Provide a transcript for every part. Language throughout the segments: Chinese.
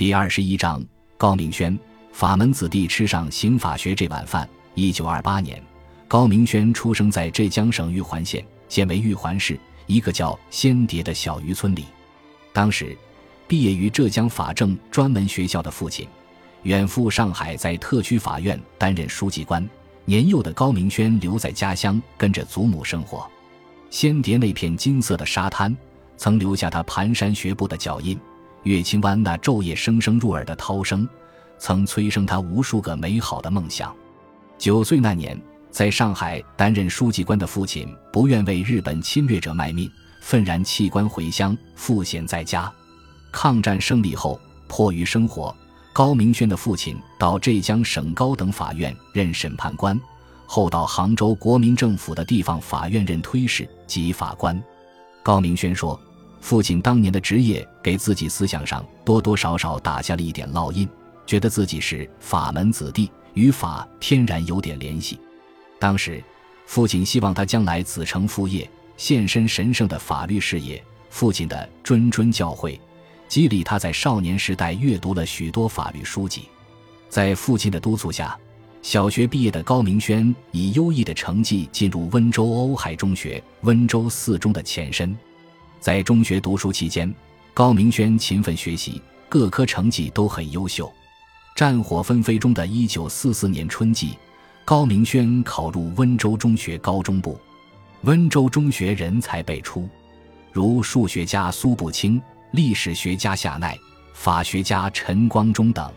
第二十一章，高明轩，法门子弟吃上刑法学这碗饭。一九二八年，高明轩出生在浙江省玉环县，现为玉环市一个叫仙蝶的小渔村里。当时，毕业于浙江法政专门学校的父亲，远赴上海，在特区法院担任书记官。年幼的高明轩留在家乡，跟着祖母生活。仙蝶那片金色的沙滩，曾留下他蹒跚学步的脚印。月清湾那昼夜声声入耳的涛声，曾催生他无数个美好的梦想。九岁那年，在上海担任书记官的父亲不愿为日本侵略者卖命，愤然弃官回乡，赋闲在家。抗战胜利后，迫于生活，高明轩的父亲到浙江省高等法院任审判官，后到杭州国民政府的地方法院任推事及法官。高明轩说。父亲当年的职业给自己思想上多多少少打下了一点烙印，觉得自己是法门子弟，与法天然有点联系。当时，父亲希望他将来子承父业，献身神圣的法律事业。父亲的谆谆教诲，激励他在少年时代阅读了许多法律书籍。在父亲的督促下，小学毕业的高明轩以优异的成绩进入温州瓯海中学，温州四中的前身。在中学读书期间，高明轩勤奋学习，各科成绩都很优秀。战火纷飞中的一九四四年春季，高明轩考入温州中学高中部。温州中学人才辈出，如数学家苏步青、历史学家夏鼐、法学家陈光忠等。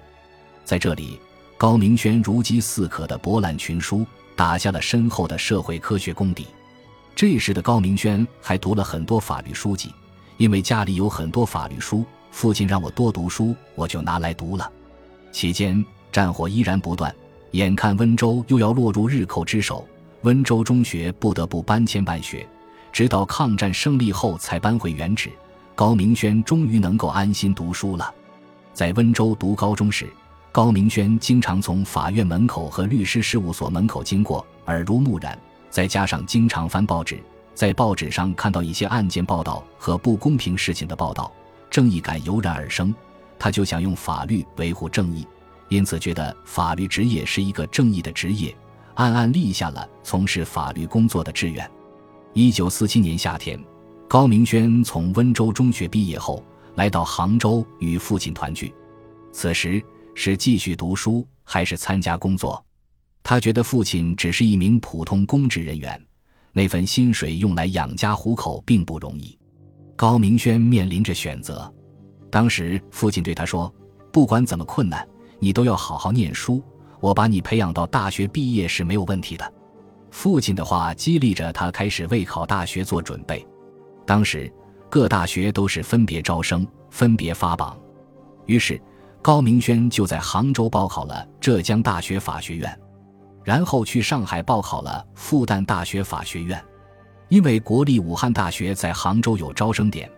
在这里，高明轩如饥似渴地博览群书，打下了深厚的社会科学功底。这时的高明轩还读了很多法律书籍，因为家里有很多法律书，父亲让我多读书，我就拿来读了。期间战火依然不断，眼看温州又要落入日寇之手，温州中学不得不搬迁办学，直到抗战胜利后才搬回原址。高明轩终于能够安心读书了。在温州读高中时，高明轩经常从法院门口和律师事务所门口经过，耳濡目染。再加上经常翻报纸，在报纸上看到一些案件报道和不公平事情的报道，正义感油然而生。他就想用法律维护正义，因此觉得法律职业是一个正义的职业，暗暗立下了从事法律工作的志愿。一九四七年夏天，高明轩从温州中学毕业后，来到杭州与父亲团聚。此时是继续读书还是参加工作？他觉得父亲只是一名普通公职人员，那份薪水用来养家糊口并不容易。高明轩面临着选择。当时父亲对他说：“不管怎么困难，你都要好好念书。我把你培养到大学毕业是没有问题的。”父亲的话激励着他，开始为考大学做准备。当时各大学都是分别招生、分别发榜，于是高明轩就在杭州报考了浙江大学法学院。然后去上海报考了复旦大学法学院，因为国立武汉大学在杭州有招生点，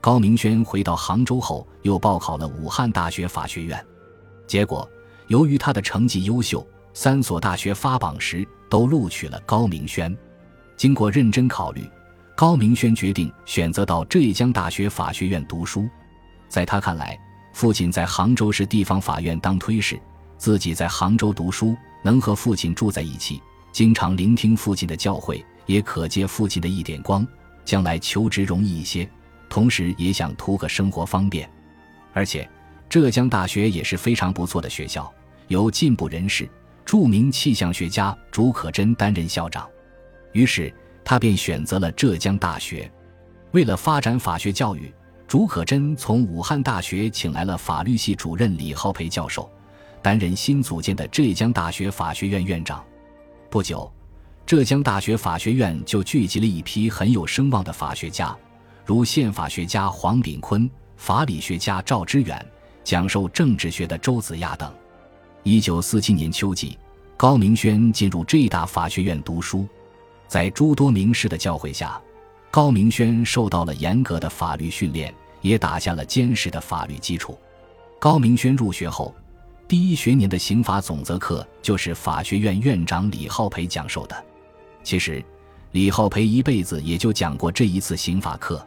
高明轩回到杭州后又报考了武汉大学法学院。结果，由于他的成绩优秀，三所大学发榜时都录取了高明轩。经过认真考虑，高明轩决定选择到浙江大学法学院读书。在他看来，父亲在杭州市地方法院当推事，自己在杭州读书。能和父亲住在一起，经常聆听父亲的教诲，也可借父亲的一点光，将来求职容易一些。同时，也想图个生活方便。而且，浙江大学也是非常不错的学校，由进步人士、著名气象学家竺可桢担任校长。于是，他便选择了浙江大学。为了发展法学教育，竺可桢从武汉大学请来了法律系主任李浩培教授。担任新组建的浙江大学法学院院长，不久，浙江大学法学院就聚集了一批很有声望的法学家，如宪法学家黄炳坤、法理学家赵之远、讲授政治学的周子亚等。一九四七年秋季，高明轩进入浙大法学院读书，在诸多名师的教诲下，高明轩受到了严格的法律训练，也打下了坚实的法律基础。高明轩入学后。第一学年的刑法总则课就是法学院院长李浩培讲授的。其实，李浩培一辈子也就讲过这一次刑法课。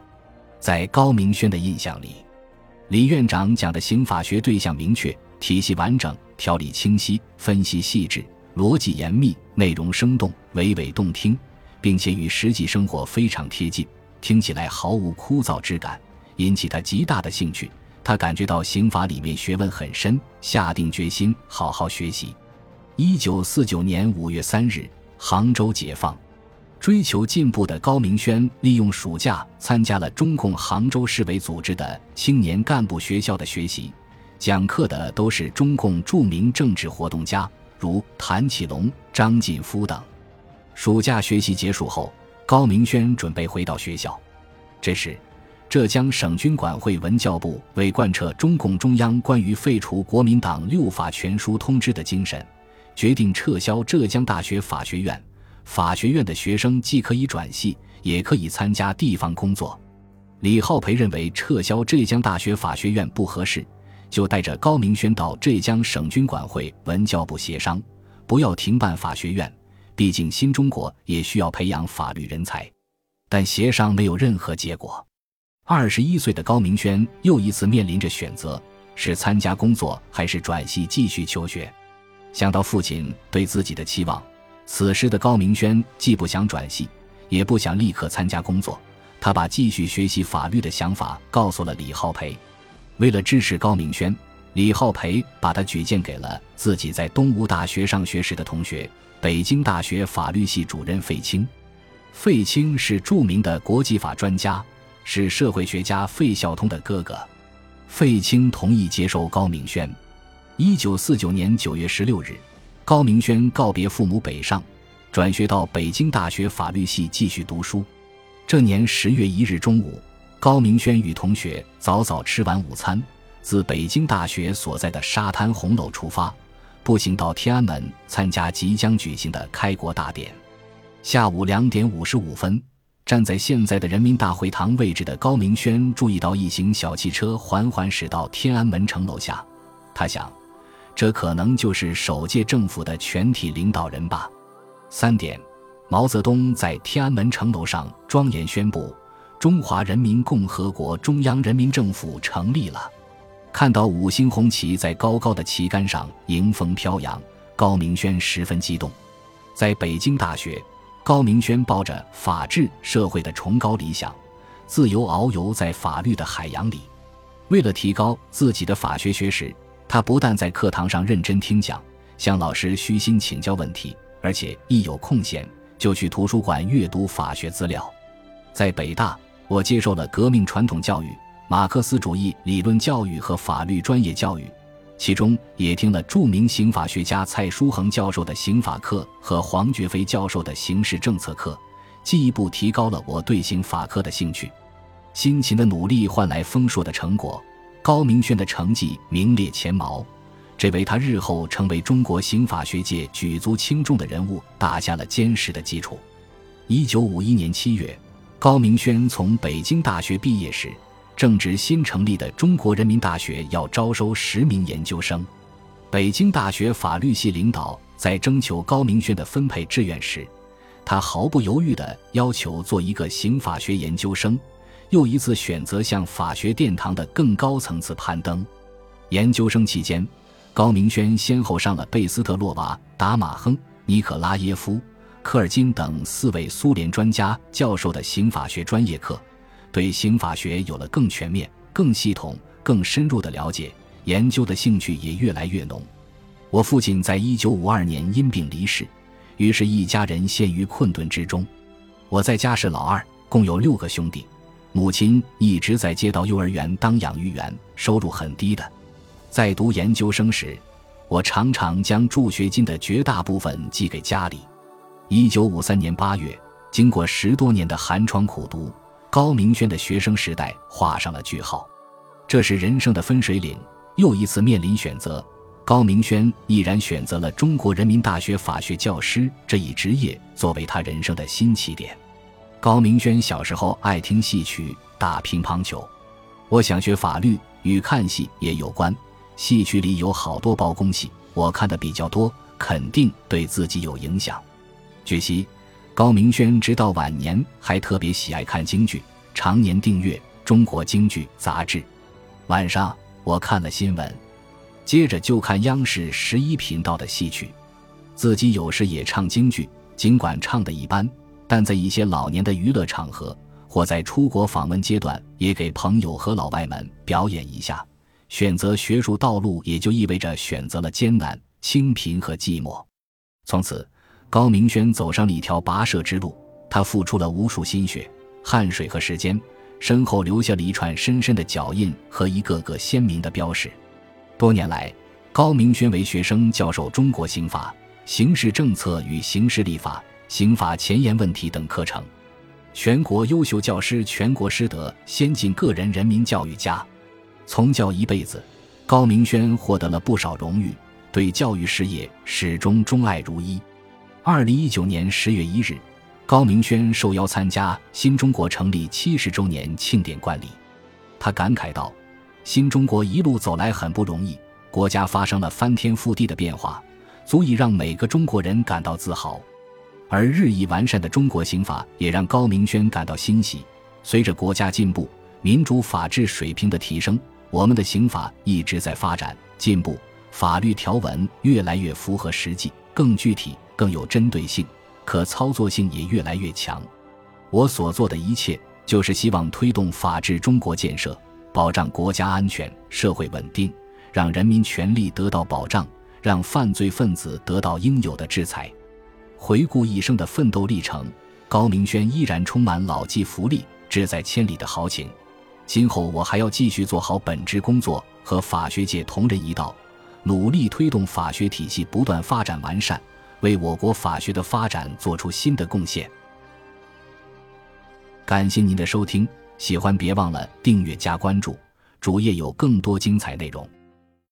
在高明轩的印象里，李院长讲的刑法学对象明确，体系完整，条理清晰，分析细致，逻辑严密，内容生动，娓娓动听，并且与实际生活非常贴近，听起来毫无枯燥之感，引起他极大的兴趣。他感觉到刑法里面学问很深，下定决心好好学习。一九四九年五月三日，杭州解放。追求进步的高明轩利用暑假参加了中共杭州市委组织的青年干部学校的学习，讲课的都是中共著名政治活动家，如谭启龙、张晋夫等。暑假学习结束后，高明轩准备回到学校。这时，浙江省军管会文教部为贯彻中共中央关于废除国民党六法全书通知的精神，决定撤销浙江大学法学院。法学院的学生既可以转系，也可以参加地方工作。李浩培认为撤销浙江大学法学院不合适，就带着高明轩到浙江省军管会文教部协商，不要停办法学院。毕竟新中国也需要培养法律人才。但协商没有任何结果。二十一岁的高明轩又一次面临着选择：是参加工作，还是转系继续求学？想到父亲对自己的期望。此时的高明轩既不想转系，也不想立刻参加工作。他把继续学习法律的想法告诉了李浩培。为了支持高明轩，李浩培把他举荐给了自己在东吴大学上学时的同学——北京大学法律系主任费清。费清是著名的国际法专家，是社会学家费孝通的哥哥。费清同意接受高明轩。一九四九年九月十六日。高明轩告别父母北上，转学到北京大学法律系继续读书。这年十月一日中午，高明轩与同学早早吃完午餐，自北京大学所在的沙滩红楼出发，步行到天安门参加即将举行的开国大典。下午两点五十五分，站在现在的人民大会堂位置的高明轩注意到一行小汽车缓缓驶到天安门城楼下，他想。这可能就是首届政府的全体领导人吧。三点，毛泽东在天安门城楼上庄严宣布：“中华人民共和国中央人民政府成立了。”看到五星红旗在高高的旗杆上迎风飘扬，高明轩十分激动。在北京大学，高明轩抱着法治社会的崇高理想，自由遨游在法律的海洋里。为了提高自己的法学学识。他不但在课堂上认真听讲，向老师虚心请教问题，而且一有空闲就去图书馆阅读法学资料。在北大，我接受了革命传统教育、马克思主义理论教育和法律专业教育，其中也听了著名刑法学家蔡书恒教授的刑法课和黄觉飞教授的刑事政策课，进一步提高了我对刑法课的兴趣。辛勤的努力换来丰硕的成果。高明轩的成绩名列前茅，这为他日后成为中国刑法学界举足轻重的人物打下了坚实的基础。一九五一年七月，高明轩从北京大学毕业时，正值新成立的中国人民大学要招收十名研究生。北京大学法律系领导在征求高明轩的分配志愿时，他毫不犹豫地要求做一个刑法学研究生。又一次选择向法学殿堂的更高层次攀登。研究生期间，高明轩先后上了贝斯特洛娃、达马亨、尼可拉耶夫、科尔金等四位苏联专家教授的刑法学专业课，对刑法学有了更全面、更系统、更深入的了解，研究的兴趣也越来越浓。我父亲在一九五二年因病离世，于是，一家人陷于困顿之中。我在家是老二，共有六个兄弟。母亲一直在街道幼儿园当养育员，收入很低的。在读研究生时，我常常将助学金的绝大部分寄给家里。一九五三年八月，经过十多年的寒窗苦读，高明轩的学生时代画上了句号。这是人生的分水岭，又一次面临选择。高明轩毅然选择了中国人民大学法学教师这一职业，作为他人生的新起点。高明轩小时候爱听戏曲、打乒乓球。我想学法律，与看戏也有关。戏曲里有好多包公戏，我看的比较多，肯定对自己有影响。据悉，高明轩直到晚年还特别喜爱看京剧，常年订阅《中国京剧》杂志。晚上我看了新闻，接着就看央视十一频道的戏曲。自己有时也唱京剧，尽管唱的一般，但在一些老年的娱乐场合或在出国访问阶段，也给朋友和老外们表演一下。选择学术道路，也就意味着选择了艰难、清贫和寂寞。从此，高明轩走上了一条跋涉之路。他付出了无数心血、汗水和时间，身后留下了一串深深的脚印和一个个鲜明的标识。多年来，高明轩为学生教授中国刑法。刑事政策与刑事立法、刑法前沿问题等课程，全国优秀教师，全国师德先进个人，人民教育家。从教一辈子，高明轩获得了不少荣誉，对教育事业始终钟爱如一。二零一九年十月一日，高明轩受邀参加新中国成立七十周年庆典观礼，他感慨道：“新中国一路走来很不容易，国家发生了翻天覆地的变化。”足以让每个中国人感到自豪，而日益完善的中国刑法也让高明轩感到欣喜。随着国家进步、民主法治水平的提升，我们的刑法一直在发展进步，法律条文越来越符合实际，更具体、更有针对性，可操作性也越来越强。我所做的一切，就是希望推动法治中国建设，保障国家安全、社会稳定，让人民权利得到保障。让犯罪分子得到应有的制裁。回顾一生的奋斗历程，高明轩依然充满老骥伏枥、志在千里的豪情。今后我还要继续做好本职工作，和法学界同仁一道，努力推动法学体系不断发展完善，为我国法学的发展做出新的贡献。感谢您的收听，喜欢别忘了订阅加关注，主页有更多精彩内容。